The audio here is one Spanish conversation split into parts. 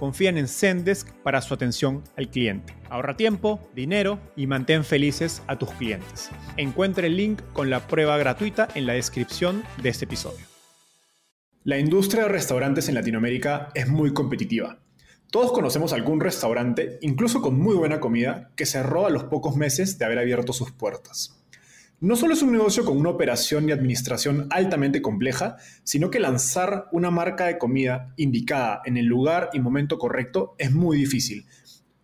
confían en Zendesk para su atención al cliente. Ahorra tiempo, dinero y mantén felices a tus clientes. Encuentre el link con la prueba gratuita en la descripción de este episodio. La industria de restaurantes en Latinoamérica es muy competitiva. Todos conocemos algún restaurante, incluso con muy buena comida, que cerró a los pocos meses de haber abierto sus puertas. No solo es un negocio con una operación y administración altamente compleja, sino que lanzar una marca de comida indicada en el lugar y momento correcto es muy difícil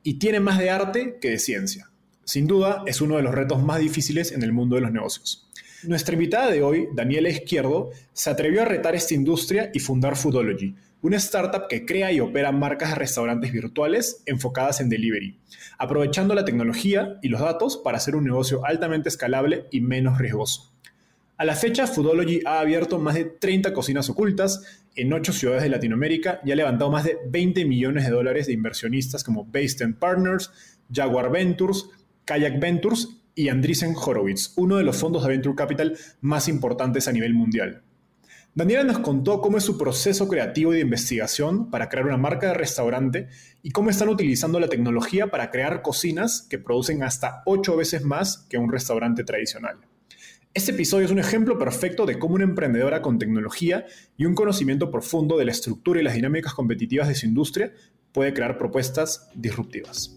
y tiene más de arte que de ciencia. Sin duda, es uno de los retos más difíciles en el mundo de los negocios. Nuestra invitada de hoy, Daniela Izquierdo, se atrevió a retar esta industria y fundar Foodology, una startup que crea y opera marcas de restaurantes virtuales enfocadas en delivery, aprovechando la tecnología y los datos para hacer un negocio altamente escalable y menos riesgoso. A la fecha, Foodology ha abierto más de 30 cocinas ocultas en 8 ciudades de Latinoamérica y ha levantado más de 20 millones de dólares de inversionistas como Based Partners, Jaguar Ventures, Kayak Ventures y Andreessen Horowitz, uno de los fondos de venture capital más importantes a nivel mundial. Daniela nos contó cómo es su proceso creativo y de investigación para crear una marca de restaurante y cómo están utilizando la tecnología para crear cocinas que producen hasta 8 veces más que un restaurante tradicional. Este episodio es un ejemplo perfecto de cómo una emprendedora con tecnología y un conocimiento profundo de la estructura y las dinámicas competitivas de su industria puede crear propuestas disruptivas.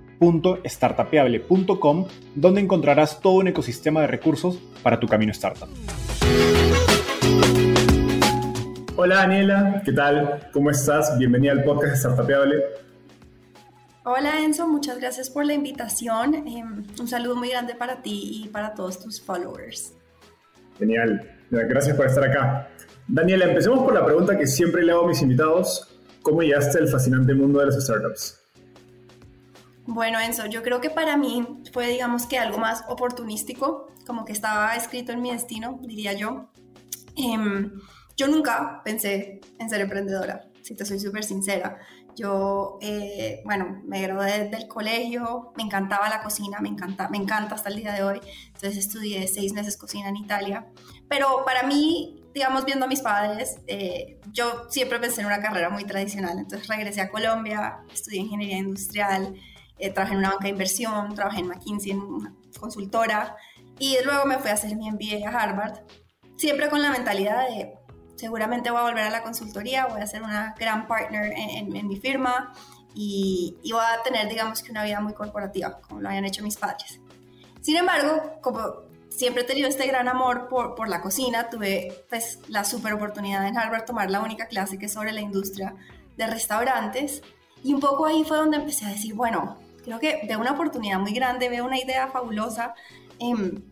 www.startapeable.com, donde encontrarás todo un ecosistema de recursos para tu camino startup. Hola Daniela, ¿qué tal? ¿Cómo estás? Bienvenida al podcast Startapeable. Hola Enzo, muchas gracias por la invitación. Em, un saludo muy grande para ti y para todos tus followers. Genial, gracias por estar acá. Daniela, empecemos por la pregunta que siempre le hago a mis invitados. ¿Cómo llegaste al fascinante mundo de las startups? Bueno, Enzo, yo creo que para mí fue, digamos que algo más oportunístico, como que estaba escrito en mi destino, diría yo. Em, yo nunca pensé en ser emprendedora, si te soy súper sincera. Yo, eh, bueno, me gradué del colegio, me encantaba la cocina, me encanta, me encanta hasta el día de hoy. Entonces estudié seis meses cocina en Italia. Pero para mí, digamos, viendo a mis padres, eh, yo siempre pensé en una carrera muy tradicional. Entonces regresé a Colombia, estudié ingeniería industrial, eh, trabajé en una banca de inversión, trabajé en McKinsey, en una consultora, y luego me fui a hacer mi MBA a Harvard, siempre con la mentalidad de seguramente voy a volver a la consultoría, voy a ser una gran partner en, en, mi firma y, y, voy a tener, digamos que una vida muy corporativa, como lo habían hecho mis padres. Sin embargo, como siempre he tenido este gran amor por, por la cocina, tuve pues la super oportunidad en Harvard tomar la única clase que es sobre la industria de restaurantes y un poco ahí fue donde empecé a decir, bueno, creo que veo una oportunidad muy grande, veo una idea fabulosa. Em,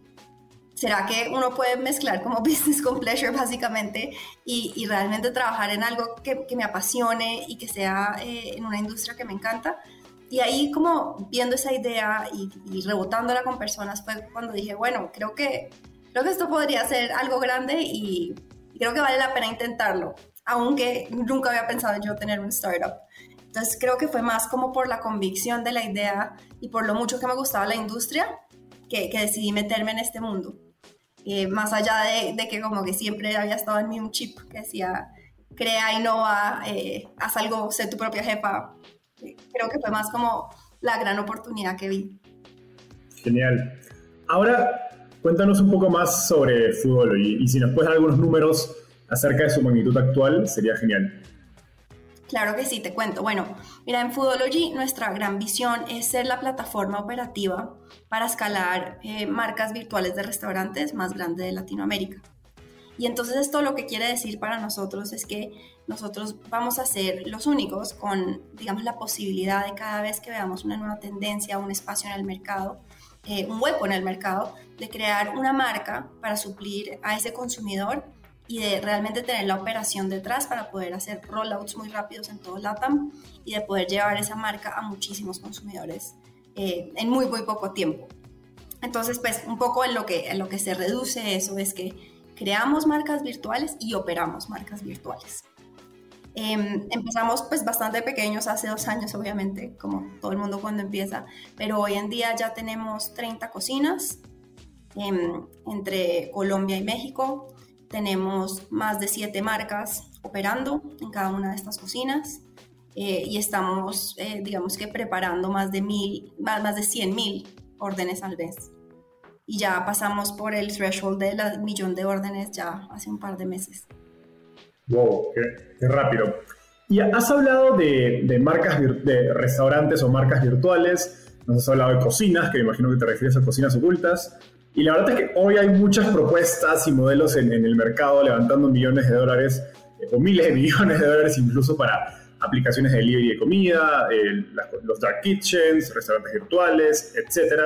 ¿Será que uno puede mezclar como business con pleasure básicamente y, realmente trabajar en algo que, me apasione y que sea eh, en una industria que me encanta? y ahí como viendo esa idea y, y, rebotándola con personas fue cuando dije, bueno, creo que, creo que esto podría ser algo grande y, creo que vale la pena intentarlo, aunque nunca había pensado yo tener un startup. Entonces creo que fue más como por la convicción de la idea y por lo mucho que me gustaba la industria que, que decidí meterme en este mundo. Eh, más allá de, de, que como que siempre había estado en mí un chip que decía, crea, innova, eh, haz algo, sé tu propia jefa. Creo que fue más como la gran oportunidad que vi. Genial. Ahora, cuéntanos un poco más sobre fútbol y, y si nos puedes dar algunos números acerca de su magnitud actual, sería genial. Claro que sí, te cuento. Bueno, mira, en Foodology nuestra gran visión es ser la plataforma operativa para escalar eh, marcas virtuales de restaurantes más grande de Latinoamérica. Y entonces esto lo que quiere decir para nosotros es que nosotros vamos a ser los únicos con, digamos, la posibilidad de cada vez que veamos una nueva tendencia, un espacio en el mercado, eh, un hueco en el mercado, de crear una marca para suplir a ese consumidor y de realmente tener la operación detrás para poder hacer rollouts muy rápidos en todo LATAM y de poder llevar esa marca a muchísimos consumidores eh, en muy, muy poco tiempo. Entonces, pues un poco en lo, que, en lo que se reduce eso es que creamos marcas virtuales y operamos marcas virtuales. Em, empezamos pues bastante pequeños, hace dos años obviamente, como todo el mundo cuando empieza, pero hoy en día ya tenemos 30 cocinas em, entre Colombia y México, tenemos más de siete marcas operando en cada una de estas cocinas eh, y estamos, eh, digamos que preparando más de, mil, más, de 100 mil órdenes al mes. Y ya pasamos por el threshold del millón de órdenes ya hace un par de meses. ¡Wow! ¡Qué, rápido! Y has hablado de, de marcas de restaurantes o marcas virtuales, nos has hablado de cocinas, que me imagino que te refieres a cocinas ocultas. Y la verdad es que hoy hay muchas propuestas y modelos en, el mercado levantando millones de dólares eh, o miles de millones de dólares incluso para aplicaciones de delivery de comida, los dark kitchens, restaurantes virtuales, etc.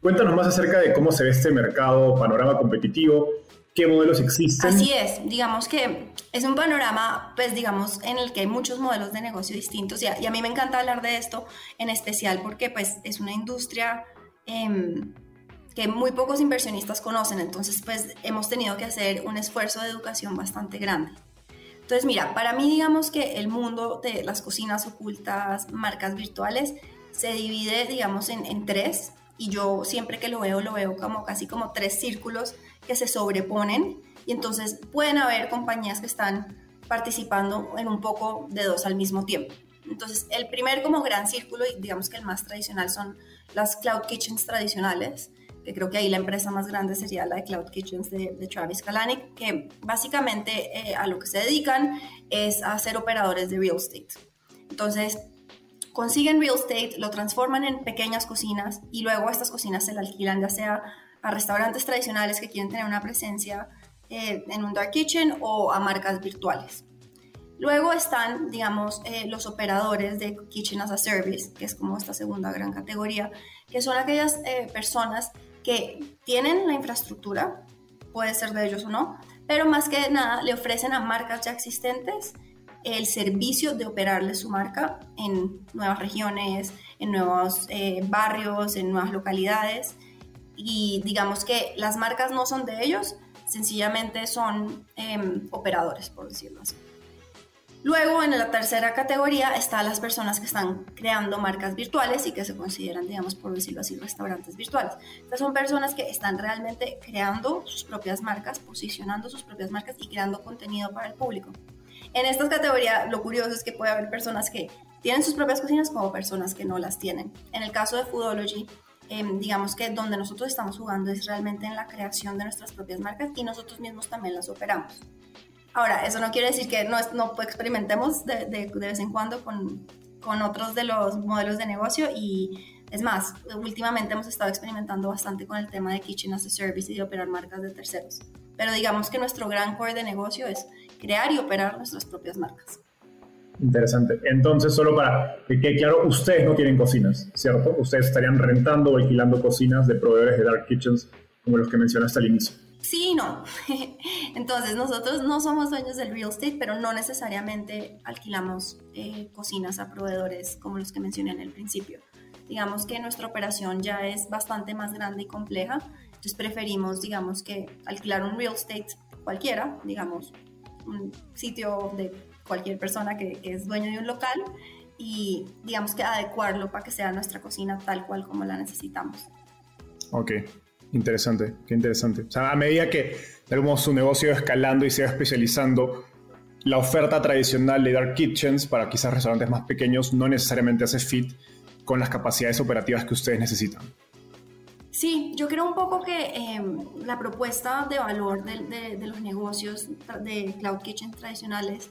Cuéntanos más acerca de cómo se ve este mercado, panorama competitivo, qué modelos existen. Así es, digamos que es un panorama, pues digamos, en el que hay muchos modelos de negocio distintos y a, y a mí me encanta hablar de esto en especial porque pues es una industria... Eh, que muy pocos inversionistas conocen, entonces pues hemos tenido que hacer un esfuerzo de educación bastante grande. Entonces mira, para mí digamos que el mundo de las cocinas ocultas, marcas virtuales, se divide digamos en, en tres y yo siempre que lo veo lo veo como casi como tres círculos que se sobreponen y entonces pueden haber compañías que están participando en un poco de dos al mismo tiempo. Entonces, el primer como gran círculo y digamos que el más tradicional son las cloud kitchens tradicionales, que creo que ahí la empresa más grande sería la de Cloud Kitchens de, Travis Kalanick, que básicamente eh, a lo que se dedican es a ser operadores de real estate. Entonces, consiguen real estate, lo transforman en pequeñas cocinas y luego estas cocinas se la alquilan ya sea a restaurantes tradicionales que quieren tener una presencia eh, en un dark kitchen o a marcas virtuales. Luego están, digamos, eh, los operadores de Kitchen as a Service, que es como esta segunda gran categoría, que son aquellas personas que tienen la infraestructura, puede ser de ellos o no, pero más que nada le ofrecen a marcas ya existentes el servicio de operarle su marca en nuevas regiones, en nuevos eh, barrios, en nuevas localidades. Y digamos que las marcas no son de ellos, sencillamente son em, operadores, por decirlo así. Luego, en la tercera categoría, están las personas que están creando marcas virtuales y que se consideran, digamos, por decirlo así, restaurantes virtuales. Estas son personas que están realmente creando sus propias marcas, posicionando sus propias marcas y creando contenido para el público. En estas categorías, lo curioso es que puede haber personas que tienen sus propias cocinas como personas que no las tienen. En el caso de Foodology, em, digamos que donde nosotros estamos jugando es realmente en la creación de nuestras propias marcas y nosotros mismos también las operamos. Ahora, eso no quiere decir que no, no experimentemos de, de, vez en cuando con, con otros de los modelos de negocio y es más, últimamente hemos estado experimentando bastante con el tema de Kitchen as a Service y de operar marcas de terceros. Pero digamos que nuestro gran core de negocio es crear y operar nuestras propias marcas. Interesante. Entonces, solo para que quede claro, ustedes no tienen cocinas, ¿cierto? Ustedes estarían rentando o alquilando cocinas de proveedores de dark kitchens como los que mencionaste al inicio. Sí y no. Entonces, nosotros no somos dueños del real estate, pero no necesariamente alquilamos eh, cocinas a proveedores como los que mencioné en el principio. Digamos que nuestra operación ya es bastante más grande y compleja, entonces preferimos, digamos que alquilar un real estate cualquiera, digamos, un sitio de cualquier persona que, que es dueño de un local y digamos que adecuarlo para que sea nuestra cocina tal cual como la necesitamos. Ok, Interesante, qué interesante. O sea, a medida que tenemos su negocio escalando y se va especializando, la oferta tradicional de Dark Kitchens para quizás restaurantes más pequeños no necesariamente hace fit con las capacidades operativas que ustedes necesitan. Sí, yo creo un poco que em, la propuesta de valor de, de, los negocios de Cloud Kitchen tradicionales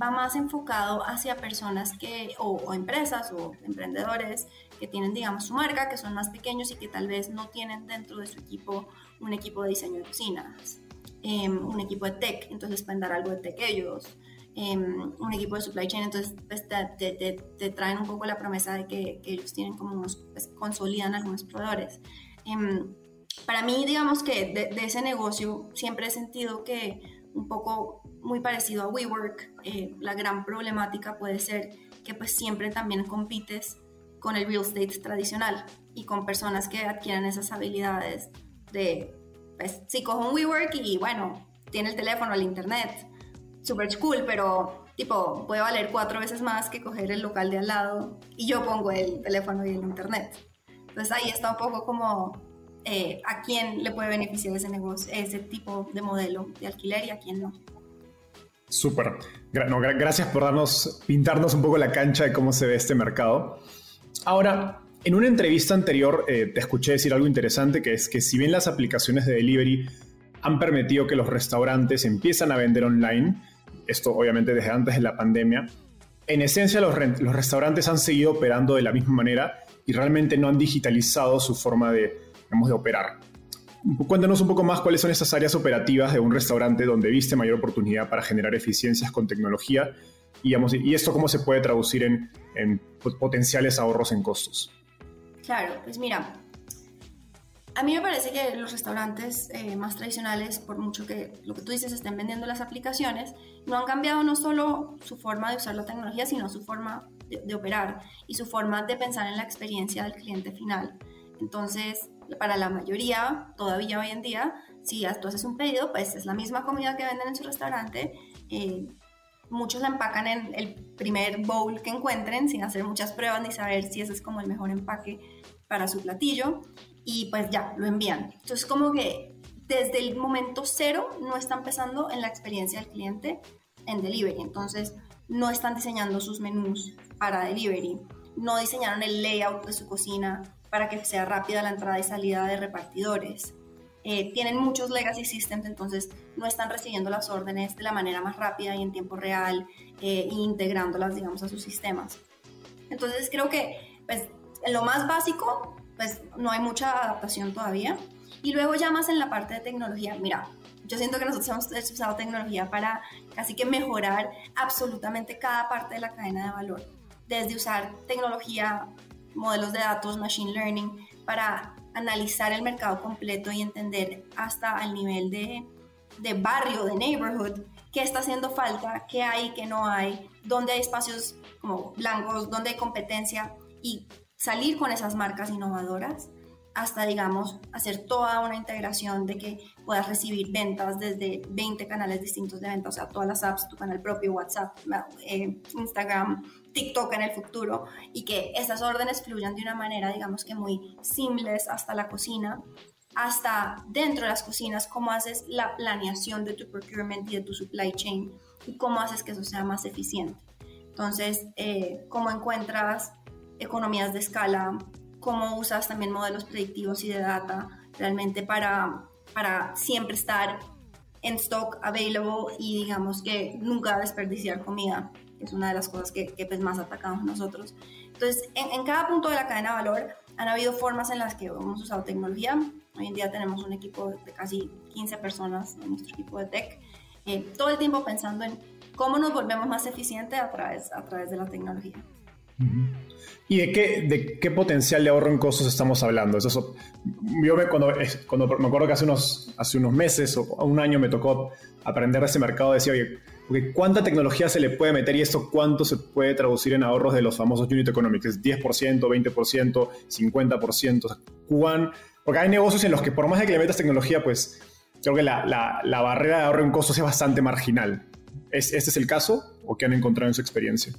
va más enfocado hacia personas que, o, empresas o emprendedores que tienen, digamos, su marca, que son más pequeños y que tal vez no tienen dentro de su equipo un equipo de diseño de cocinas, em, un equipo de tech, entonces pueden dar algo de tech ellos, em, un equipo de supply chain, entonces pues, te, traen un poco la promesa de que, ellos tienen como unos, pues, consolidan algunos proveedores. Em, para mí, digamos que de ese negocio siempre he sentido que un poco muy parecido a WeWork, eh, la gran problemática puede ser que pues siempre también compites con el real estate tradicional y con personas que adquieran esas habilidades de, pues si cojo un WeWork y bueno, tiene el teléfono, el internet, super cool, pero tipo puede valer cuatro veces más que coger el local de al lado y yo pongo el teléfono y el internet. Entonces ahí está un poco como eh, a quién le puede beneficiar ese negocio, ese tipo de modelo de alquiler y a quién no. Súper. gracias por darnos, pintarnos un poco la cancha de cómo se ve este mercado. Ahora, en una entrevista anterior eh, te escuché decir algo interesante, que es que si bien las aplicaciones de delivery han permitido que los restaurantes empiezan a vender online, esto obviamente desde antes de la pandemia, en esencia los, los restaurantes han seguido operando de la misma manera y realmente no han digitalizado su forma de, de operar. Cuéntanos un poco más cuáles son esas áreas operativas de un restaurante donde viste mayor oportunidad para generar eficiencias con tecnología y, y esto cómo se puede traducir en, potenciales ahorros en costos. Claro, pues mira, a mí me parece que los restaurantes eh, más tradicionales, por mucho que lo que tú dices estén vendiendo las aplicaciones, no han cambiado no solo su forma de usar la tecnología, sino su forma de operar y su forma de pensar en la experiencia del cliente final. Entonces, para la mayoría, todavía hoy en día, si tú haces un pedido, pues es la misma comida que venden en su restaurante. Eh, muchos la empacan en el primer bowl que encuentren sin hacer muchas pruebas ni saber si ese es como el mejor empaque para su platillo y pues ya, lo envían. Entonces como que desde el momento cero no están pensando en la experiencia del cliente en delivery. Entonces no están diseñando sus menús para delivery, no diseñaron el layout de su cocina para que sea rápida la entrada y salida de repartidores. Eh, tienen muchos legacy systems, entonces no están recibiendo las órdenes de la manera más rápida y en tiempo real, eh, e integrándolas, digamos, a sus sistemas. Entonces creo que, pues, en lo más básico, pues no hay mucha adaptación todavía. Y luego ya más en la parte de tecnología, mira, yo siento que nosotros hemos usado tecnología para casi que mejorar absolutamente cada parte de la cadena de valor. Desde usar tecnología modelos de datos, machine learning, para analizar el mercado completo y entender hasta el nivel de, de barrio, de neighborhood, qué está haciendo falta, qué hay, qué no hay, dónde hay espacios como blancos, dónde hay competencia y salir con esas marcas innovadoras hasta, digamos, hacer toda una integración de que puedas recibir ventas desde 20 canales distintos de venta, o sea, todas las apps, tu canal propio, WhatsApp, eh, Instagram, TikTok en el futuro, y que esas órdenes fluyan de una manera, digamos que muy simples hasta la cocina, hasta dentro de las cocinas, cómo haces la planeación de tu procurement y de tu supply chain, y cómo haces que eso sea más eficiente. Entonces, eh, cómo encuentras economías de escala, cómo usas también modelos predictivos y de data realmente para, para siempre estar en stock, available y digamos que nunca desperdiciar comida, es una de las cosas que, que pues más atacamos nosotros. Entonces, en, cada punto de la cadena de valor han habido formas en las que hemos usado tecnología. Hoy en día tenemos un equipo de casi 15 personas en nuestro equipo de tech, eh, todo el tiempo pensando en cómo nos volvemos más eficientes a través, a través de la tecnología. ¿Y de qué, de qué potencial de ahorro en costos estamos hablando? Eso, yo me, cuando, cuando, me acuerdo que hace unos, hace unos meses o un año me tocó aprender de ese mercado, decía, oye, ¿cuánta tecnología se le puede meter y esto cuánto se puede traducir en ahorros de los famosos unit economics? ¿Es 10%, 20%, 50%? ¿cuán? Porque hay negocios en los que por más de que le metas tecnología, pues creo que la, la, la barrera de ahorro en costos es bastante marginal. ¿Es, ¿Este es el caso o qué han encontrado en su experiencia?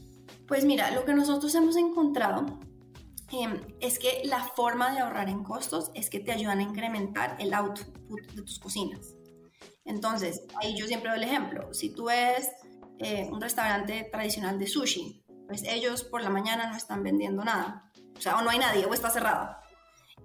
Pues mira, lo que nosotros hemos encontrado em, es que la forma de ahorrar en costos es que te ayudan a incrementar el output de tus cocinas. Entonces, ahí yo siempre doy el ejemplo. Si tú ves eh, un restaurante tradicional de sushi, pues ellos por la mañana no están vendiendo nada. O sea, o no hay nadie, o está cerrado.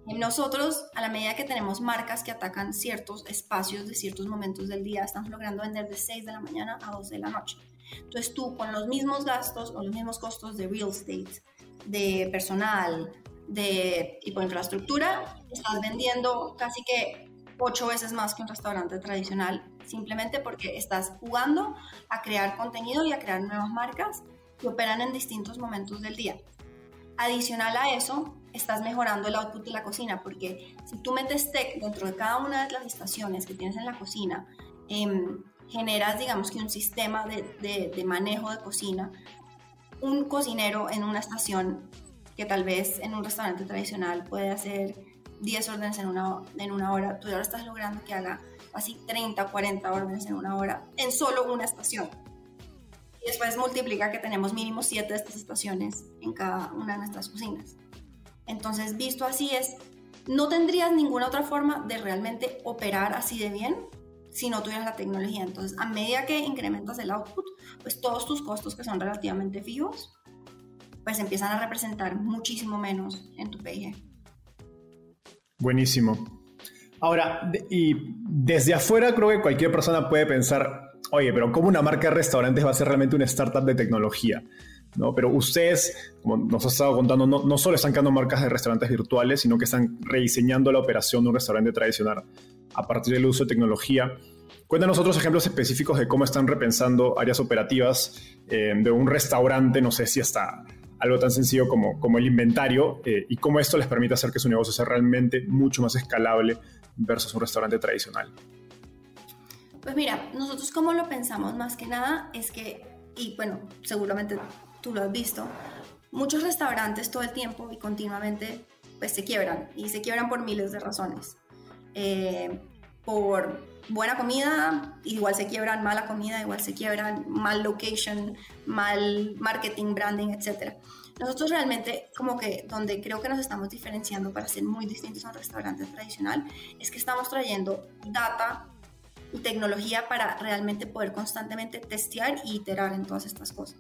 Nosotros, a la medida que tenemos marcas que atacan ciertos espacios de ciertos momentos del día, estamos logrando vender de 6 de la mañana a 2 de la noche. Entonces tú con los mismos gastos o los mismos costos de real estate, de personal, de tipo de infraestructura, estás vendiendo casi que ocho veces más que un restaurante tradicional, simplemente porque estás jugando a crear contenido y a crear nuevas marcas que operan en distintos momentos del día. Adicional a eso, estás mejorando el output de la cocina, porque si tú metes tech dentro de cada una de las estaciones que tienes en la cocina, eh, generas, digamos que un sistema de, de, manejo de cocina, un cocinero en una estación que tal vez en un restaurante tradicional puede hacer 10 órdenes en una, en una hora, tú ahora estás logrando que haga así 30 o 40 órdenes en una hora en solo una estación. Y después multiplica que tenemos mínimo 7 de estas estaciones en cada una de nuestras cocinas. Entonces, visto así es, no tendrías ninguna otra forma de realmente operar así de bien si no tuvieras la tecnología. Entonces, a medida que incrementas el output, pues todos tus costos que son relativamente fijos, pues empiezan a representar muchísimo menos en tu PIG. Buenísimo. Ahora, y desde afuera creo que cualquier persona puede pensar, oye, pero ¿cómo una marca de restaurantes va a ser realmente una startup de tecnología? ¿No? Pero ustedes, como nos has estado contando, no, solo están creando marcas de restaurantes virtuales, sino que están rediseñando la operación de un restaurante tradicional a partir del uso de tecnología. Cuéntanos otros ejemplos específicos de cómo están repensando áreas operativas eh, de un restaurante, no sé si hasta algo tan sencillo como, como el inventario, eh, y cómo esto les permite hacer que su negocio sea realmente mucho más escalable versus un restaurante tradicional. Pues mira, nosotros como lo pensamos más que nada es que, y bueno, seguramente tú lo has visto, muchos restaurantes todo el tiempo y continuamente pues se quiebran y se quiebran por miles de razones. Eh, por buena comida, igual se quiebran, mala comida, igual se quiebran, mal location, mal marketing, branding, etc. Nosotros realmente, como que donde creo que nos estamos diferenciando para ser muy distintos a un restaurante tradicional, es que estamos trayendo data y tecnología para realmente poder constantemente testear y iterar en todas estas cosas.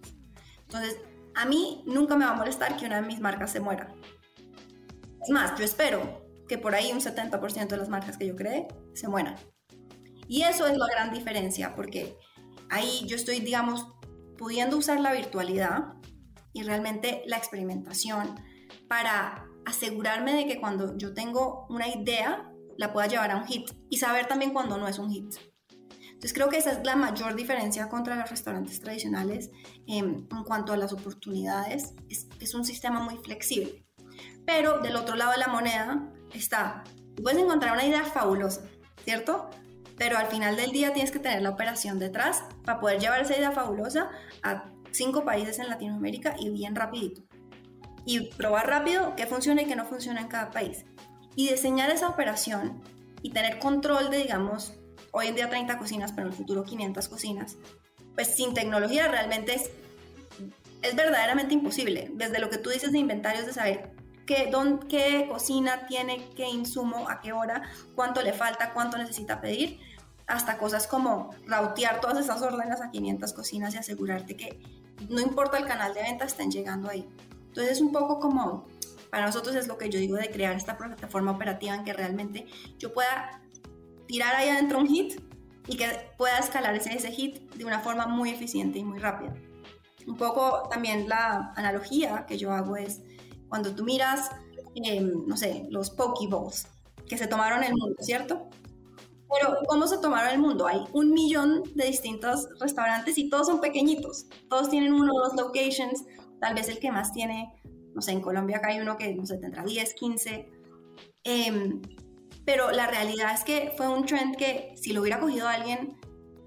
Entonces, a mí nunca me va a molestar que una de mis marcas se muera. Es más, yo espero que por ahí un 70% de las marcas que yo creé se mueran. Y eso es la gran diferencia, porque ahí yo estoy, digamos, pudiendo usar la virtualidad y realmente la experimentación para asegurarme de que cuando yo tengo una idea, la pueda llevar a un hit y saber también cuando no es un hit. Entonces creo que esa es la mayor diferencia contra los restaurantes tradicionales en cuanto a las oportunidades. Es, es un sistema muy flexible. Pero del otro lado de la moneda está, puedes encontrar una idea fabulosa, ¿cierto? Pero al final del día tienes que tener la operación detrás para poder llevar esa idea fabulosa a cinco países en Latinoamérica y bien rapidito. Y probar rápido qué funciona y qué no funciona en cada país. Y diseñar esa operación y tener control de, digamos, hoy en día 30 cocinas, pero en el futuro 500 cocinas, pues sin tecnología realmente es, es verdaderamente imposible. Desde lo que tú dices de inventarios, de saber qué, qué cocina tiene, qué insumo, a qué hora, cuánto le falta, cuánto necesita pedir, hasta cosas como rautear todas esas órdenes a 500 cocinas y asegurarte que no importa el canal de venta, estén llegando ahí. Entonces es un poco como, para nosotros es lo que yo digo de crear esta plataforma operativa en que realmente yo pueda tirar ahí adentro un hit y que pueda escalar ese hit de una forma muy eficiente y muy rápida. Un poco también la analogía que yo hago es, cuando tú miras, em, no sé, los Pokeballs que se tomaron el mundo, ¿cierto? Pero ¿cómo se tomaron el mundo? Hay un millón de distintos restaurantes y todos son pequeñitos. Todos tienen uno o dos locations, tal vez el que más tiene, no sé, en Colombia acá hay uno que, no sé, tendrá 10, 15. Em, pero la realidad es que fue un trend que si lo hubiera cogido alguien,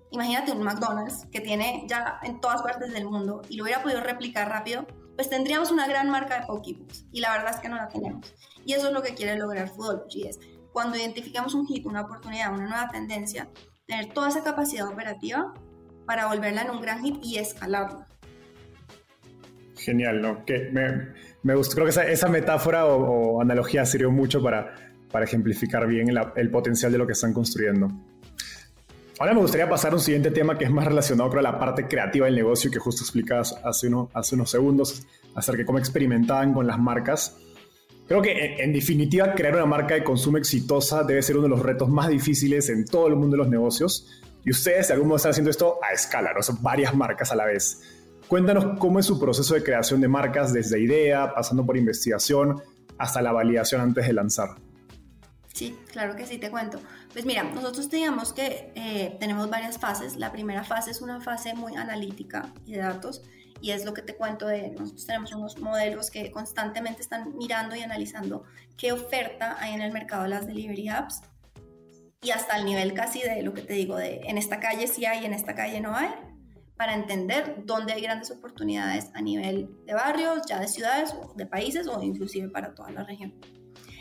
imagínate un McDonald's que tiene ya en todas partes del mundo y lo hubiera podido replicar rápido, pues tendríamos una gran marca de Pokebooks. Y la verdad es que no la tenemos. Y eso es lo que quiere lograr Foodology, es cuando identificamos un hit, una oportunidad, una nueva tendencia, tener toda esa capacidad operativa para volverla en un gran hit y escalarla. Genial, ¿no? Que me, me gustó, creo que esa, esa metáfora o, analogía sirvió mucho para, para ejemplificar bien el potencial de lo que están construyendo. Ahora me gustaría pasar a un siguiente tema que es más relacionado con la parte creativa del negocio que justo explicabas hace, uno, hace unos segundos acerca de cómo experimentaban con las marcas. Creo que en, definitiva crear una marca de consumo exitosa debe ser uno de los retos más difíciles en todo el mundo de los negocios. Y ustedes de algún modo están haciendo esto a escala, ¿no? Son varias marcas a la vez. Cuéntanos cómo es su proceso de creación de marcas desde idea, pasando por investigación, hasta la validación antes de lanzar. Sí, claro que sí, te cuento. Pues mira, nosotros digamos que eh, tenemos varias fases. La primera fase es una fase muy analítica y de datos y es lo que te cuento de, nosotros tenemos unos modelos que constantemente están mirando y analizando qué oferta hay en el mercado de las delivery apps y hasta el nivel casi de lo que te digo, de en esta calle sí hay, en esta calle no hay, para entender dónde hay grandes oportunidades a nivel de barrios, ya de ciudades de países o inclusive para toda la región.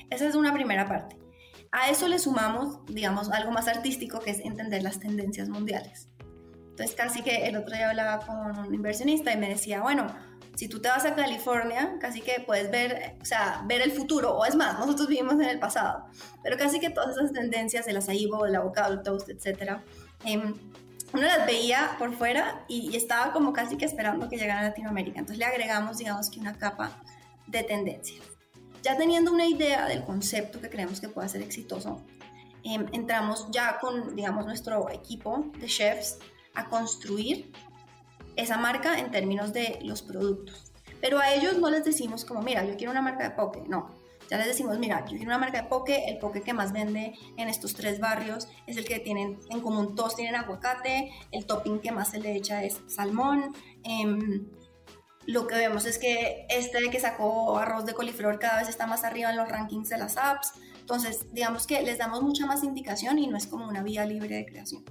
Esa es una primera parte. A eso le sumamos, digamos, algo más artístico que es entender las tendencias mundiales. Entonces casi que el otro día hablaba con un inversionista y me decía, bueno, si tú te vas a California, casi que puedes ver, o sea, ver el futuro, o es más, nosotros vivimos en el pasado, pero casi que todas esas tendencias, el acaibo, el avocado, toast, etcétera, eh, uno las veía por fuera y, estaba como casi que esperando que llegara a Latinoamérica. Entonces le agregamos, digamos que una capa de tendencias. Ya teniendo una idea del concepto que creemos que pueda ser exitoso, em, entramos ya con, digamos, nuestro equipo de chefs a construir esa marca en términos de los productos. Pero a ellos no les decimos como, mira, yo quiero una marca de poke, no. Ya les decimos, mira, yo quiero una marca de poke, el poke que más vende en estos tres barrios es el que tienen en común, todos tienen aguacate, el topping que más se le echa es salmón. Em, lo que vemos es que este que sacó arroz de coliflor cada vez está más arriba en los rankings de las apps. Entonces, digamos que les damos mucha más indicación y no es como una vía libre de creación.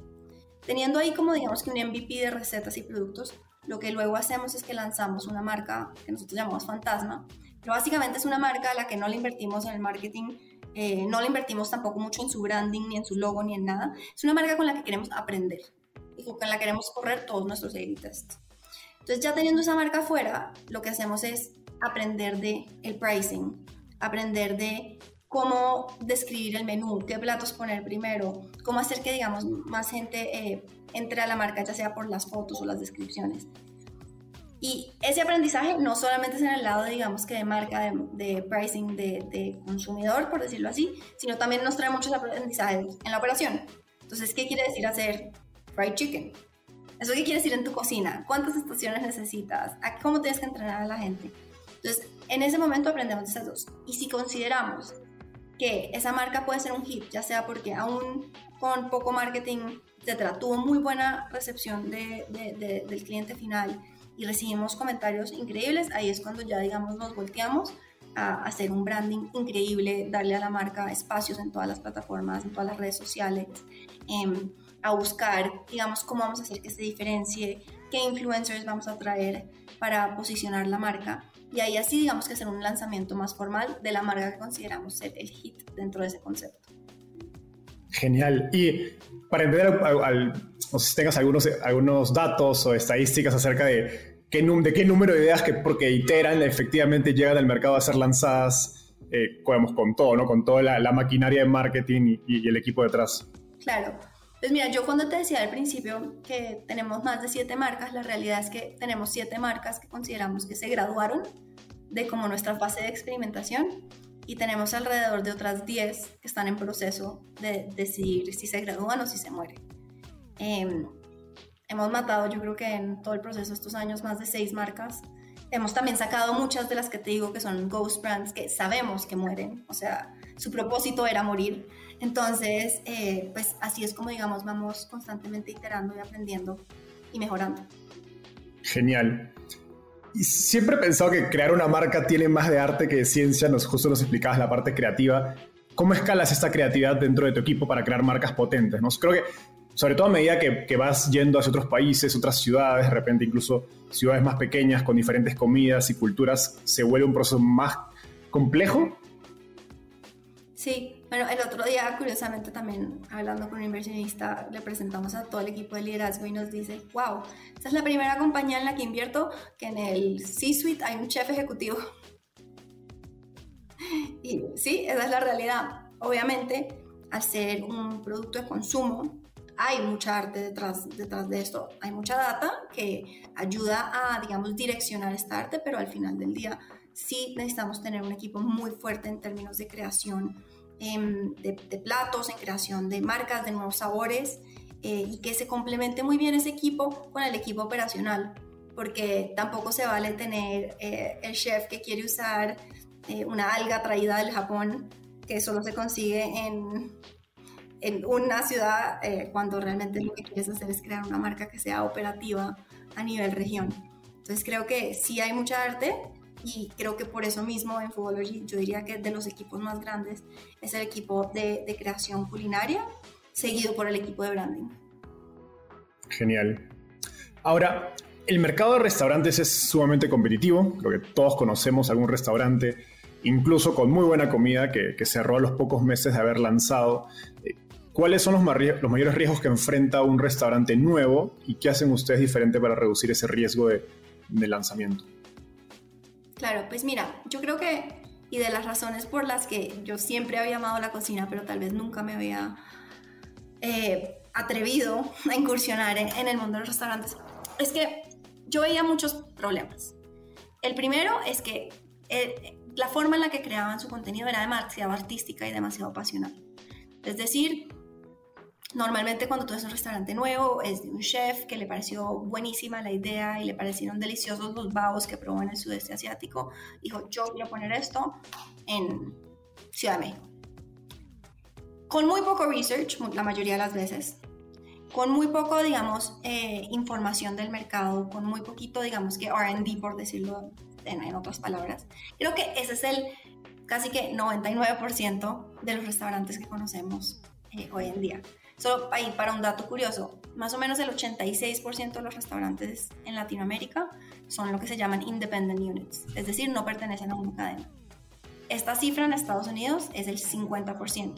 Teniendo ahí como digamos que un MVP de recetas y productos, lo que luego hacemos es que lanzamos una marca que nosotros llamamos Fantasma, pero básicamente es una marca a la que no le invertimos en el marketing, eh, no le invertimos tampoco mucho en su branding, ni en su logo, ni en nada. Es una marca con la que queremos aprender y con la que queremos correr todos nuestros a tests. Entonces ya teniendo esa marca afuera, lo que hacemos es aprender de el pricing, aprender de cómo describir el menú, qué platos poner primero, cómo hacer que, digamos, más gente eh, entre a la marca, ya sea por las fotos o las descripciones. Y ese aprendizaje no solamente es en el lado, digamos, que de marca, de, pricing, de, consumidor, por decirlo así, sino también nos trae muchos aprendizajes en la operación. Entonces, ¿qué quiere decir hacer fried chicken? ¿Eso qué quiere decir en tu cocina? ¿Cuántas estaciones necesitas? ¿Cómo tienes que entrenar a la gente? Entonces, en ese momento aprendemos de esas dos. Y si consideramos que esa marca puede ser un hit, ya sea porque aún con poco marketing, etcétera, tuvo muy buena recepción de, del cliente final y recibimos comentarios increíbles, ahí es cuando ya, digamos, nos volteamos a hacer un branding increíble, darle a la marca espacios en todas las plataformas, en todas las redes sociales, em, a buscar, digamos, cómo vamos a hacer que se diferencie, qué influencers vamos a traer para posicionar la marca y ahí así digamos que hacer un lanzamiento más formal de la marca que consideramos ser el hit dentro de ese concepto. Genial. Y para entender, al, no sé si tengas algunos, algunos datos o estadísticas acerca de qué, de qué número de ideas que porque iteran efectivamente llegan al mercado a ser lanzadas, eh, con todo, ¿no? Con toda la, maquinaria de marketing y, y el equipo detrás. Claro. Pues mira, yo cuando te decía al principio que tenemos más de siete marcas, la realidad es que tenemos siete marcas que consideramos que se graduaron de como nuestra fase de experimentación y tenemos alrededor de otras 10 que están en proceso de decidir si se gradúan o si se mueren. Em, hemos matado, yo creo que en todo el proceso estos años, más de seis marcas. Hemos también sacado muchas de las que te digo que son ghost brands que sabemos que mueren, o sea, su propósito era morir entonces, eh, pues así es como, digamos, vamos constantemente iterando y aprendiendo y mejorando. Genial. Y siempre he pensado que crear una marca tiene más de arte que de ciencia, nos, justo nos explicabas la parte creativa. ¿Cómo escalas esta creatividad dentro de tu equipo para crear marcas potentes? ¿no? Creo que, sobre todo a medida que, vas yendo hacia otros países, otras ciudades, de repente incluso ciudades más pequeñas con diferentes comidas y culturas, se vuelve un proceso más complejo. Sí, bueno, el otro día, curiosamente, también hablando con un inversionista, le presentamos a todo el equipo de liderazgo y nos dice, wow, esta es la primera compañía en la que invierto que en el C-Suite hay un chef ejecutivo. Y sí, esa es la realidad. Obviamente, al ser un producto de consumo, hay mucha arte detrás, detrás de esto, hay mucha data que ayuda a, digamos, direccionar esta arte, pero al final del día sí necesitamos tener un equipo muy fuerte en términos de creación Em, de, platos, en creación de marcas, de nuevos sabores eh, y que se complemente muy bien ese equipo con el equipo operacional, porque tampoco se vale tener eh, el chef que quiere usar eh, una alga traída del Japón que solo se consigue en, en una ciudad cuando realmente lo que quieres hacer es crear una marca que sea operativa a nivel región. Entonces creo que sí hay mucha arte, y creo que por eso mismo en Foodology yo diría que de los equipos más grandes es el equipo de, creación culinaria, seguido por el equipo de branding. Genial. Ahora, el mercado de restaurantes es sumamente competitivo, creo que todos conocemos algún restaurante, incluso con muy buena comida, que, que cerró a los pocos meses de haber lanzado. ¿Cuáles son los, los mayores riesgos que enfrenta un restaurante nuevo y qué hacen ustedes diferente para reducir ese riesgo de, de lanzamiento? Claro, pues mira, yo creo que, y de las razones por las que yo siempre había amado la cocina, pero tal vez nunca me había eh, atrevido a incursionar en, el mundo de los restaurantes, es que yo veía muchos problemas. El primero es que eh, la forma en la que creaban su contenido era demasiado artística y demasiado pasional. Es decir, Normalmente cuando tú ves un restaurante nuevo es de un chef que le pareció buenísima la idea y le parecieron deliciosos los babos que probó en el sudeste asiático. Dijo, yo a poner esto en Ciudad de México. Con muy poco research, la mayoría de las veces, con muy poco, digamos, eh, información del mercado, con muy poquito, digamos, que RD, por decirlo en, otras palabras. Creo que ese es el casi que 99% de los restaurantes que conocemos eh, hoy en día. Solo ahí para un dato curioso, más o menos el 86% de los restaurantes en Latinoamérica son lo que se llaman independent units, es decir, no pertenecen a una cadena. Esta cifra en Estados Unidos es el 50%,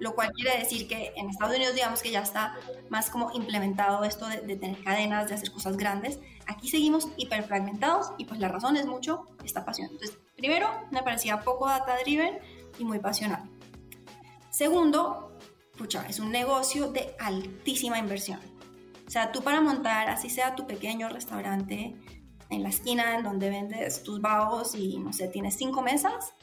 lo cual quiere decir que en Estados Unidos digamos que ya está más como implementado esto de, de tener cadenas, de hacer cosas grandes. Aquí seguimos hiperfragmentados y pues la razón es mucho esta pasión. Entonces, primero, me parecía poco data driven y muy pasional. Segundo, pucha, es un negocio de altísima inversión. O sea, tú para montar, así sea tu pequeño restaurante en la esquina en donde vendes tus babos y, no sé, tienes cinco mesas,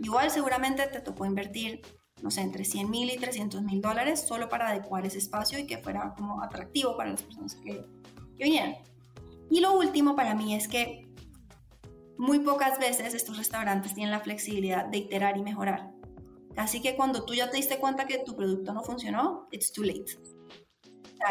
igual seguramente te tocó invertir, no sé, entre 100 mil y 300 mil dólares solo para adecuar ese espacio y que fuera como atractivo para las personas que, que vinieran. Y lo último para mí es que muy pocas veces estos restaurantes tienen la flexibilidad de iterar y mejorar. Así que cuando tú ya te diste cuenta que tu producto no funcionó, it's too late.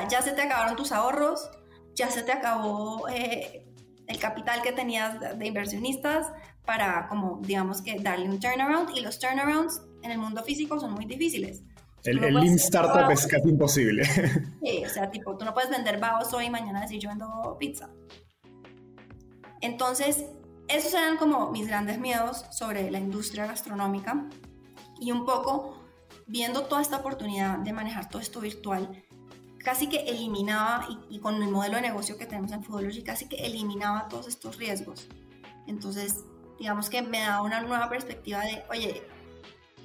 ya se te acabaron tus ahorros, ya se te acabó eh, el capital que tenías de inversionistas para, como digamos que darle un turnaround. Y los turnarounds en el mundo físico son muy difíciles. El, el Lean Startup es casi imposible. Sí, o sea, tipo, tú no puedes vender babos hoy y mañana decir yo vendo pizza. Entonces, esos eran como mis grandes miedos sobre la industria gastronómica y un poco viendo toda esta oportunidad de manejar todo esto virtual, casi que eliminaba, y, con el modelo de negocio que tenemos en Foodology, casi que eliminaba todos estos riesgos. Entonces, digamos que me da una nueva perspectiva de, oye,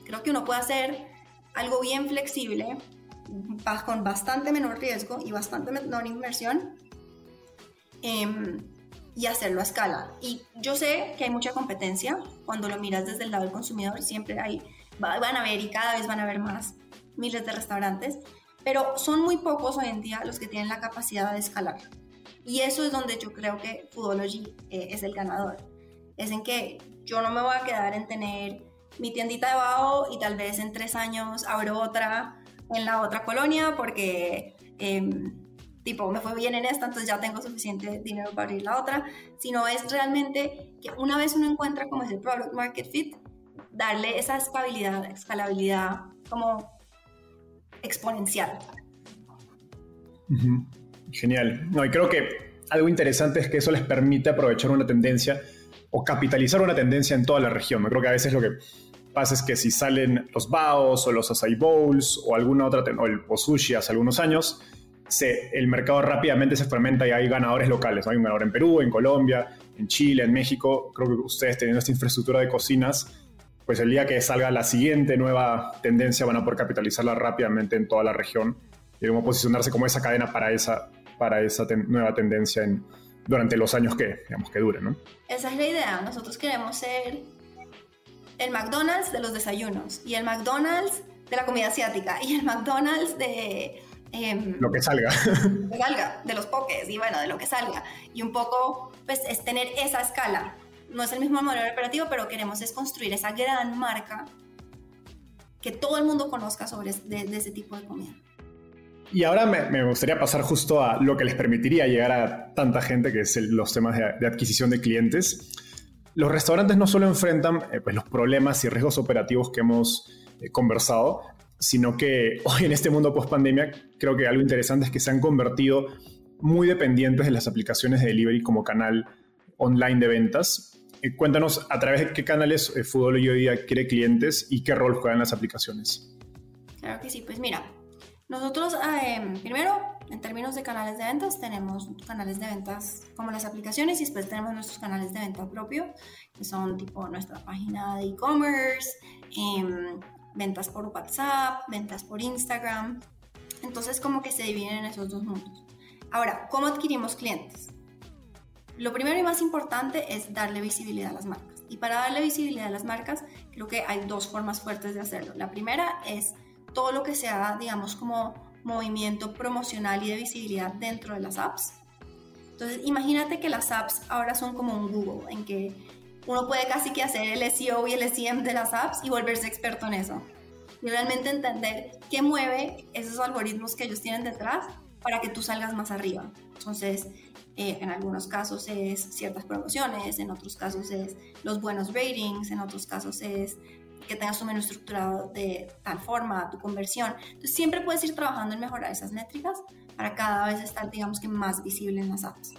creo que uno puede hacer algo bien flexible, con bastante menor riesgo y bastante menor inversión, em, y hacerlo a escala. Y yo sé que hay mucha competencia, cuando lo miras desde el lado del consumidor, siempre hay van a ver y cada vez van a ver más miles de restaurantes, pero son muy pocos hoy en día los que tienen la capacidad de escalar. Y eso es donde yo creo que Foodology eh, es el ganador. Es en que yo no me voy a quedar en tener mi tiendita de bajo y tal vez en tres años abro otra en la otra colonia porque em, tipo, me fue bien en esta, entonces ya tengo suficiente dinero para abrir la otra, sino es realmente que una vez uno encuentra como ese product market fit, darle esa escalabilidad, escalabilidad como exponencial. Genial. No, y creo que algo interesante es que eso les permite aprovechar una tendencia o capitalizar una tendencia en toda la región. Me creo que a veces lo que pasa es que si salen los baos o los acai bowls o alguna otra, o el sushi hace algunos años, el mercado rápidamente se fermenta y hay ganadores locales. Hay un ganador en Perú, en Colombia, en Chile, en México. Creo que ustedes teniendo esta infraestructura de cocinas, pues el día que salga la siguiente nueva tendencia van a poder capitalizarla rápidamente en toda la región y cómo posicionarse como esa cadena para esa, para esa nueva tendencia en, durante los años que, digamos, que dure, ¿no? Esa es la idea. Nosotros queremos ser el McDonald's de los desayunos y el McDonald's de la comida asiática y el McDonald's de Em, lo que salga. Que salga, de los pokés y bueno, de lo que salga. Y un poco, pues, es tener esa escala. No es el mismo modelo operativo, pero queremos es construir esa gran marca que todo el mundo conozca sobre ese tipo de comida. Y ahora me, gustaría pasar justo a lo que les permitiría llegar a tanta gente, que es los temas de, adquisición de clientes. Los restaurantes no solo enfrentan eh, pues, los problemas y riesgos operativos que hemos eh, conversado, sino que hoy en este mundo post pandemia creo que algo interesante es que se han convertido muy dependientes de las aplicaciones de delivery como canal online de ventas. Eh, cuéntanos a través de qué canales eh, Fútbol hoy día quiere clientes y qué rol juegan las aplicaciones. Claro que sí, pues mira, nosotros eh, primero en términos de canales de ventas tenemos canales de ventas como las aplicaciones y después tenemos nuestros canales de venta propio que son tipo nuestra página de e-commerce, em, ventas por WhatsApp, ventas por Instagram. Entonces como que se dividen en esos dos mundos. Ahora, ¿cómo adquirimos clientes? Lo primero y más importante es darle visibilidad a las marcas. Y para darle visibilidad a las marcas, creo que hay dos formas fuertes de hacerlo. La primera es todo lo que sea, digamos, como movimiento promocional y de visibilidad dentro de las apps. Entonces, imagínate que las apps ahora son como un Google, en que uno puede casi que hacer el SEO y el SEM de las apps y volverse experto en eso. Y realmente entender qué mueve esos algoritmos que ellos tienen detrás para que tú salgas más arriba. Entonces, eh, en algunos casos es ciertas promociones, en otros casos es los buenos ratings, en otros casos es que tengas un menú estructurado de tal forma, tu conversión. Entonces, siempre puedes ir trabajando en mejorar esas métricas para cada vez estar, digamos que, más visible en las apps.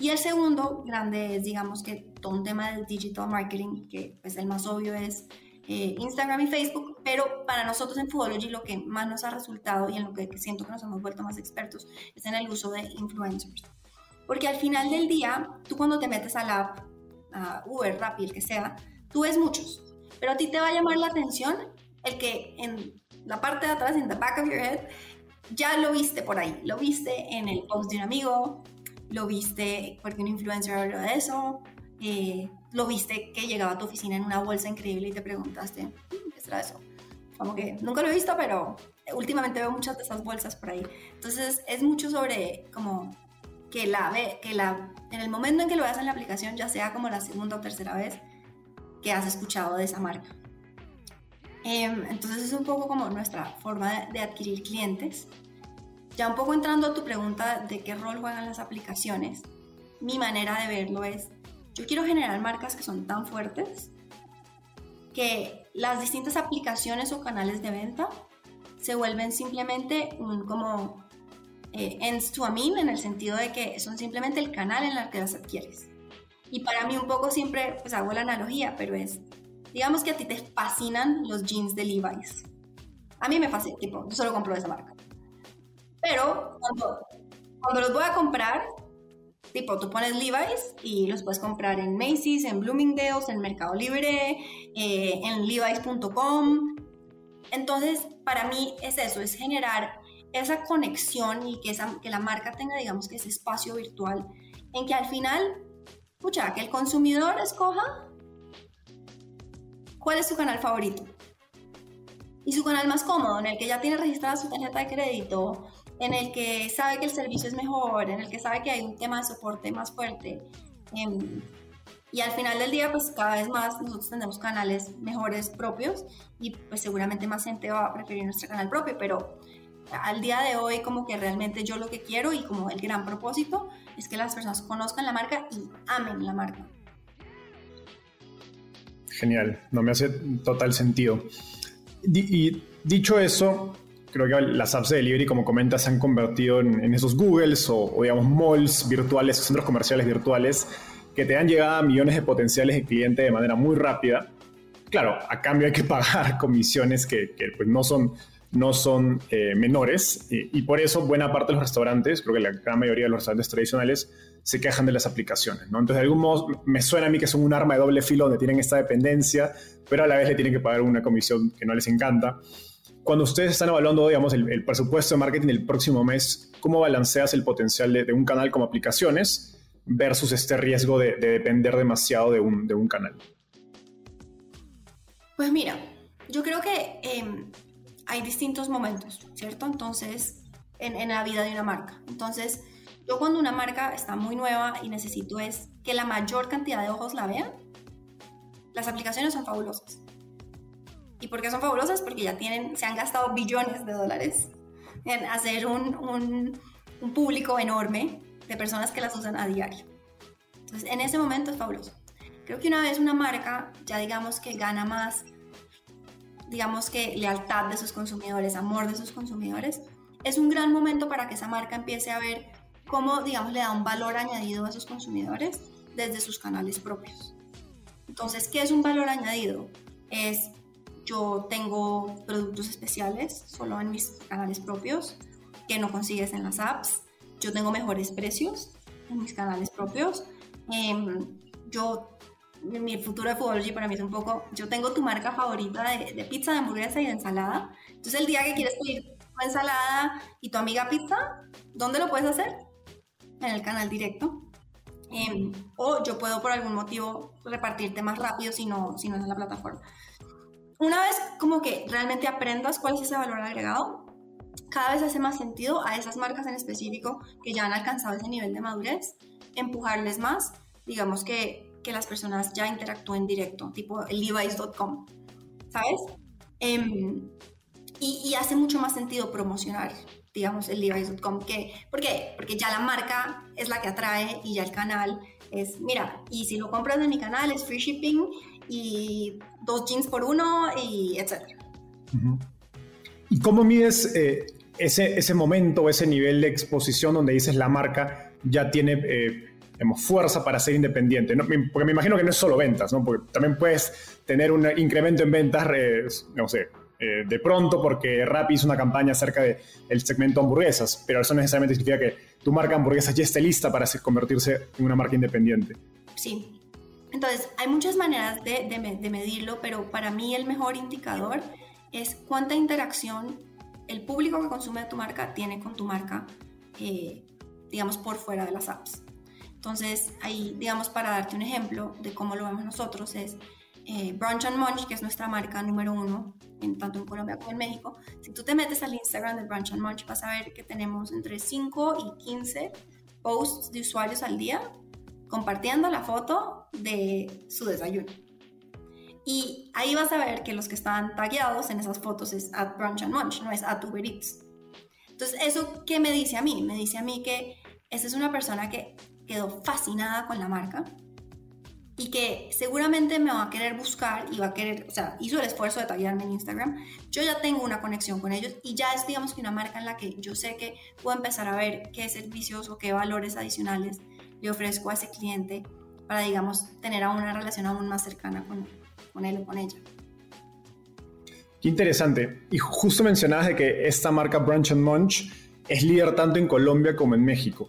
Y el segundo grande es, digamos que todo un tema del digital marketing, que pues el más obvio es eh, Instagram y Facebook, pero para nosotros en Foodology lo que más nos ha resultado y en lo que siento que nos hemos vuelto más expertos es en el uso de influencers. Porque al final del día, tú cuando te metes a la app, a Uber, Rappi, el que sea, tú ves muchos, pero a ti te va a llamar la atención el que en la parte de atrás, en the back of your head, ya lo viste por ahí, lo viste en el post de un amigo, lo viste porque un influencer habló de eso, eh, lo viste que llegaba a tu oficina en una bolsa increíble y te preguntaste, mm, ¿qué será eso? Como que nunca lo he visto, pero últimamente veo muchas de esas bolsas por ahí. Entonces es mucho sobre como que la ve, que la, en el momento en que lo veas en la aplicación, ya sea como la segunda o tercera vez que has escuchado de esa marca. Em, entonces es un poco como nuestra forma de adquirir clientes. Ya un poco entrando a tu pregunta de qué rol juegan las aplicaciones, mi manera de verlo es, yo quiero generar marcas que son tan fuertes que las distintas aplicaciones o canales de venta se vuelven simplemente un como eh, ends to a mean en el sentido de que son simplemente el canal en el que las adquieres. Y para mí un poco siempre, pues hago la analogía, pero es, digamos que a ti te fascinan los jeans de Levi's. A mí me fascina, tipo, yo solo compro esa marca. Pero cuando, cuando los voy a comprar, tipo, tú pones Levi's y los puedes comprar en Macy's, en Bloomingdale's, en Mercado Libre, eh, en levi's.com. Entonces, para mí es eso, es generar esa conexión y que, esa, que la marca tenga, digamos, que ese espacio virtual en que al final, escucha, que el consumidor escoja cuál es su canal favorito. Y su canal más cómodo, en el que ya tiene registrada su tarjeta de crédito, en el que sabe que el servicio es mejor, en el que sabe que hay un tema de soporte más fuerte. Em, y al final del día, pues cada vez más nosotros tenemos canales mejores propios y pues seguramente más gente va a preferir nuestro canal propio, pero al día de hoy como que realmente yo lo que quiero y como el gran propósito es que las personas conozcan la marca y amen la marca. Genial, no me hace total sentido. Y dicho eso, creo que las apps de delivery, como comentas, se han convertido en, esos Googles o, digamos, malls virtuales, centros comerciales virtuales, que te dan llegada a millones de potenciales de clientes de manera muy rápida. Claro, a cambio hay que pagar comisiones que, pues no son, no son eh, menores y, por eso buena parte de los restaurantes, creo que la gran mayoría de los restaurantes tradicionales se quejan de las aplicaciones. ¿no? Entonces, de algún modo, me suena a mí que son un arma de doble filo donde tienen esta dependencia, pero a la vez le tienen que pagar una comisión que no les encanta. Cuando ustedes están evaluando, digamos, el, presupuesto de marketing del próximo mes, ¿cómo balanceas el potencial de, de un canal como aplicaciones? versus este riesgo de, depender demasiado de un, de un, canal? Pues mira, yo creo que em, hay distintos momentos, ¿cierto? Entonces, en, en, la vida de una marca. Entonces, yo cuando una marca está muy nueva y necesito es que la mayor cantidad de ojos la vean, las aplicaciones son fabulosas. ¿Y por qué son fabulosas? Porque ya tienen, se han gastado billones de dólares en hacer un, un, un público enorme de personas que las usan a diario. Entonces, en ese momento es fabuloso. Creo que una vez una marca ya digamos que gana más, digamos que lealtad de sus consumidores, amor de sus consumidores, es un gran momento para que esa marca empiece a ver cómo, digamos, le da un valor añadido a sus consumidores desde sus canales propios. Entonces, ¿qué es un valor añadido? Es yo tengo productos especiales solo en mis canales propios que no consigues en las apps yo tengo mejores precios en mis canales propios. Eh, yo, mi futuro de Foodology para mí es un poco, yo tengo tu marca favorita de, pizza, de hamburguesa y de ensalada. Entonces el día que quieres pedir tu ensalada y tu amiga pizza, ¿dónde lo puedes hacer? En el canal directo. Eh, o yo puedo por algún motivo repartirte más rápido si no, si no es en la plataforma. Una vez como que realmente aprendas cuál es ese valor agregado, cada vez hace más sentido a esas marcas en específico que ya han alcanzado ese nivel de madurez, empujarles más, digamos que, que las personas ya interactúen directo, tipo Levi's.com, ¿sabes? Em, y, y, hace mucho más sentido promocionar, digamos, el Levi's.com, que, ¿por qué? Porque ya la marca es la que atrae y ya el canal es, mira, y si lo compras en mi canal es free shipping y dos jeans por uno y etcétera. ¿Y cómo mides eh, ese, ese momento, ese nivel de exposición donde dices la marca ya tiene eh, fuerza para ser independiente? Porque me imagino que no es solo ventas, ¿no? porque también puedes tener un incremento en ventas, no sé, eh, de pronto porque Rappi hizo una campaña acerca del segmento hamburguesas, pero eso necesariamente significa que tu marca hamburguesas ya esté lista para convertirse en una marca independiente. Sí. Entonces, hay muchas maneras de, de medirlo, pero para mí el mejor indicador es cuánta interacción el público que consume tu marca tiene con tu marca, eh, digamos, por fuera de las apps. Entonces, ahí, digamos, para darte un ejemplo de cómo lo vemos nosotros, es eh, Brunch and Munch, que es nuestra marca número uno, en, tanto en Colombia como en México. Si tú te metes al Instagram de Brunch and Munch, vas a ver que tenemos entre 5 y 15 posts de usuarios al día compartiendo la foto de su desayuno. Y ahí vas a ver que los que están tagueados en esas fotos es at brunch and munch, no es at Uber Eats. Entonces, ¿eso qué me dice a mí? Me dice a mí que esa es una persona que quedó fascinada con la marca y que seguramente me va a querer buscar y va a querer, o sea, hizo el esfuerzo de taguearme en Instagram. Yo ya tengo una conexión con ellos y ya es, digamos, que una marca en la que yo sé que puedo empezar a ver qué servicios o qué valores adicionales le ofrezco a ese cliente para, digamos, tener una relación aún más cercana con con él o con ella. Qué interesante. Y justo mencionabas de que esta marca Brunch and Munch es líder tanto en Colombia como en México.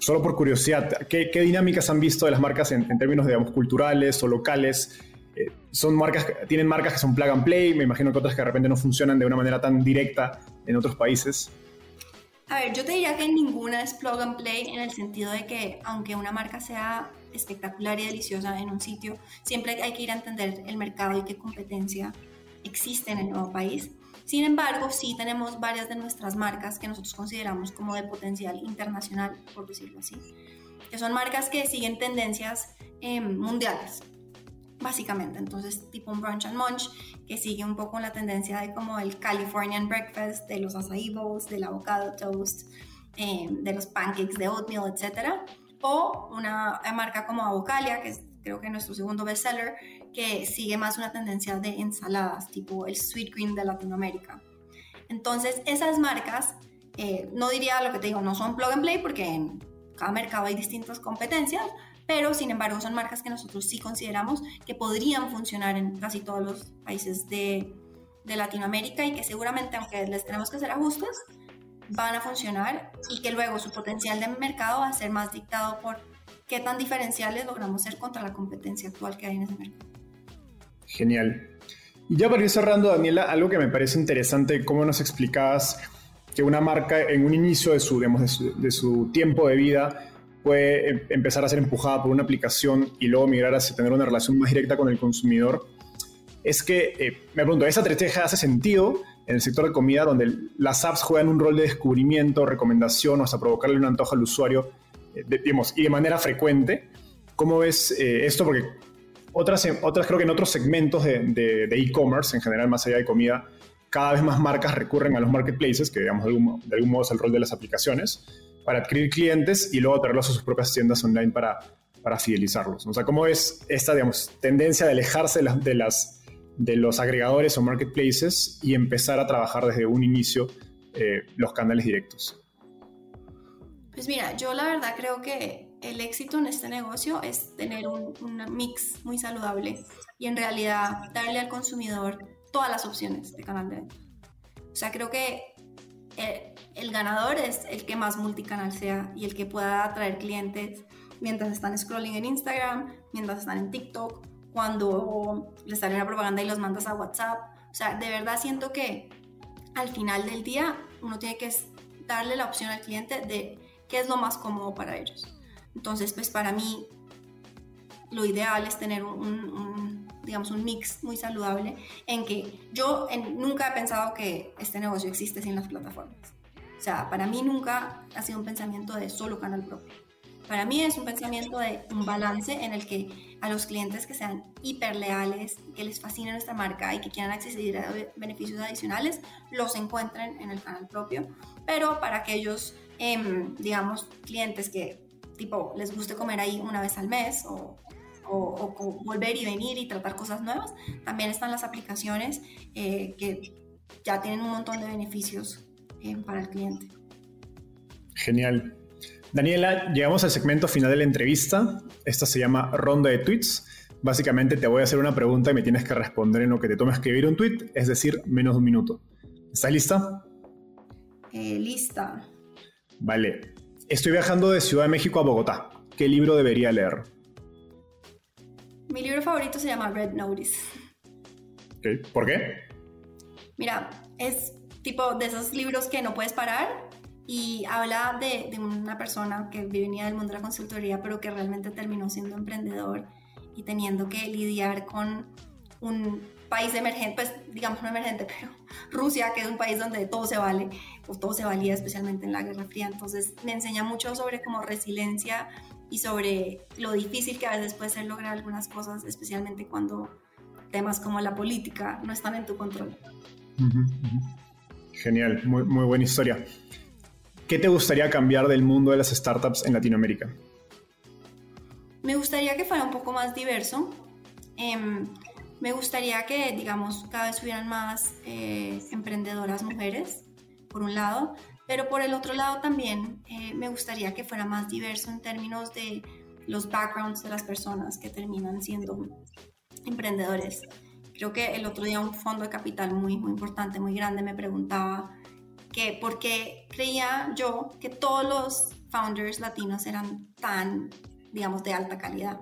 Solo por curiosidad, ¿qué, dinámicas han visto de las marcas en, términos, digamos, culturales o locales? Eh, son marcas, tienen marcas que son plug and play, me imagino que otras que de repente no funcionan de una manera tan directa en otros países. A ver, yo te diría que ninguna es plug and play en el sentido de que aunque una marca sea espectacular y deliciosa en un sitio, siempre hay que ir a entender el mercado y qué competencia existe en el nuevo país. Sin embargo, sí tenemos varias de nuestras marcas que nosotros consideramos como de potencial internacional, por decirlo así, que son marcas que siguen tendencias em, mundiales. básicamente. Entonces, tipo un brunch and munch, que sigue un poco la tendencia de como el Californian breakfast, de los acai bowls, del avocado toast, eh, de los pancakes de oatmeal, etc. O una marca como Avocalia, que creo que nuestro segundo bestseller, que sigue más una tendencia de ensaladas, tipo el Sweet Green de Latinoamérica. Entonces, esas marcas, eh, no diría lo que te digo, no son plug and play porque en cada mercado hay distintas competencias, pero sin embargo son marcas que nosotros sí consideramos que podrían funcionar en casi todos los países de, de Latinoamérica y que seguramente, aunque les tenemos que hacer ajustes, van a funcionar y que luego su potencial de mercado va a ser más dictado por qué tan diferenciales logramos ser contra la competencia actual que hay en ese mercado. Genial. Y ya para ir cerrando, Daniela, algo que me parece interesante, cómo nos explicabas que una marca en un inicio de su, digamos, de su, de su tiempo de vida puede em, empezar a ser empujada por una aplicación y luego migrar hacia tener una relación más directa con el consumidor, es que, eh, me pregunto, ¿esa estrategia hace sentido en el sector de comida donde las apps juegan un rol de descubrimiento, recomendación o hasta provocarle un antojo al usuario, eh, digamos, y de manera frecuente? ¿Cómo ves eh, esto? Porque otras, otras creo que en otros segmentos de e-commerce, en general más allá de comida, cada vez más marcas recurren a los marketplaces, que digamos de algún, de algún modo es el rol de las aplicaciones, para adquirir clientes y luego traerlos a sus propias tiendas online para, para fidelizarlos. O sea, ¿cómo es esta, digamos, tendencia de alejarse de, las, de, los agregadores o marketplaces y empezar a trabajar desde un inicio eh, los canales directos? Pues mira, yo la verdad creo que el éxito en este negocio es tener un, mix muy saludable y en realidad darle al consumidor todas las opciones de canal de venta. O sea, creo que eh, el ganador es el que más multicanal sea y el que pueda atraer clientes mientras están scrolling en Instagram, mientras están en TikTok, cuando les sale una propaganda y los mandas a WhatsApp. O sea, de verdad siento que al final del día uno tiene que darle la opción al cliente de qué es lo más cómodo para ellos. Entonces, pues para mí lo ideal es tener un, digamos, un mix muy saludable en que yo nunca he pensado que este negocio existe sin las plataformas. O sea, para mí nunca ha sido un pensamiento de solo canal propio. Para mí es un pensamiento de un balance en el que a los clientes que sean hiper leales, que les fascine nuestra marca y que quieran acceder a beneficios adicionales, los encuentren en el canal propio. Pero para aquellos, em, digamos, clientes que tipo les guste comer ahí una vez al mes o o, volver y venir y tratar cosas nuevas. También están las aplicaciones eh, que ya tienen un montón de beneficios eh, para el cliente. Genial. Daniela, llegamos al segmento final de la entrevista. Esta se llama ronda de tweets. Básicamente te voy a hacer una pregunta y me tienes que responder en lo que te toma escribir un tweet, es decir, menos de un minuto. ¿Estás lista? Eh, lista. Vale. Estoy viajando de Ciudad de México a Bogotá. ¿Qué libro debería leer? Mi libro favorito se llama Red Notice. ¿Por qué? Mira, es tipo de esos libros que no puedes parar y habla de, de, una persona que venía del mundo de la consultoría, pero que realmente terminó siendo emprendedor y teniendo que lidiar con un país emergente, pues digamos no emergente, pero Rusia, que es un país donde todo se vale, o todo se valía especialmente en la Guerra Fría. Entonces me enseña mucho sobre como resiliencia y sobre lo difícil que a veces puede ser lograr algunas cosas, especialmente cuando temas como la política no están en tu control. Genial, muy, muy buena historia. ¿Qué te gustaría cambiar del mundo de las startups en Latinoamérica? Me gustaría que fuera un poco más diverso. Em, me gustaría que, digamos, cada vez hubieran más eh, emprendedoras mujeres, por un lado, pero por el otro lado también eh, me gustaría que fuera más diverso en términos de los backgrounds de las personas que terminan siendo emprendedores. Creo que el otro día un fondo de capital muy, muy importante, muy grande, me preguntaba que por qué creía yo que todos los founders latinos eran tan, digamos, de alta calidad.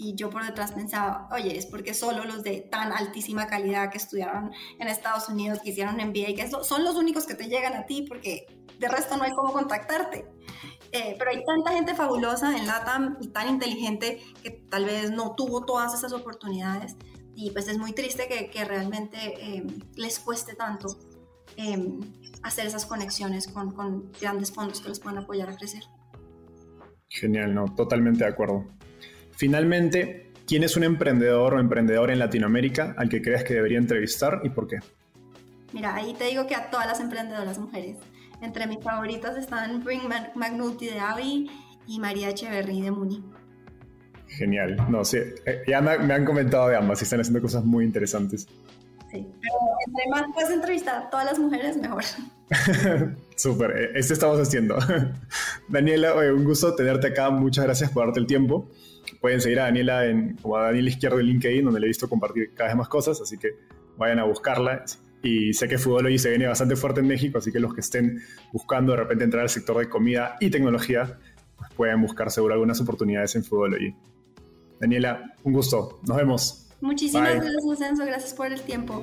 Y yo por detrás pensaba, oye, es porque solo los de tan altísima calidad que estudiaron en Estados Unidos, que hicieron MBA, que son los únicos que te llegan a ti, porque de resto no hay cómo contactarte. Eh, pero hay tanta gente fabulosa en LATAM y tan inteligente que tal vez no tuvo todas esas oportunidades. Y pues es muy triste que, que realmente eh, les cueste tanto eh, hacer esas conexiones con, con grandes fondos que los puedan apoyar a crecer. Genial, no, totalmente de acuerdo. Finalmente, ¿quién es un emprendedor o emprendedora en Latinoamérica al que crees que debería entrevistar y por qué? Mira, ahí te digo que a todas las emprendedoras mujeres. Entre mis favoritas están Bring McNulty de Avi y María Echeverry de Muni. Genial. No, sí, eh, ya me, han comentado de ambas y están haciendo cosas muy interesantes. Sí, pero entre más puedes entrevistar a todas las mujeres, mejor. Súper, eh, este estamos haciendo. Daniela, un gusto tenerte acá. Muchas gracias por darte el tiempo. Pueden seguir a Daniela en, como a Daniela Izquierdo en LinkedIn, donde le he visto compartir cada vez más cosas, así que vayan a buscarla. Y sé que hoy se viene bastante fuerte en México, así que los que estén buscando de repente entrar al sector de comida y tecnología, pues pueden buscar seguro algunas oportunidades en hoy. Daniela, un gusto. Nos vemos. Muchísimas gracias, Enzo. Gracias por el tiempo.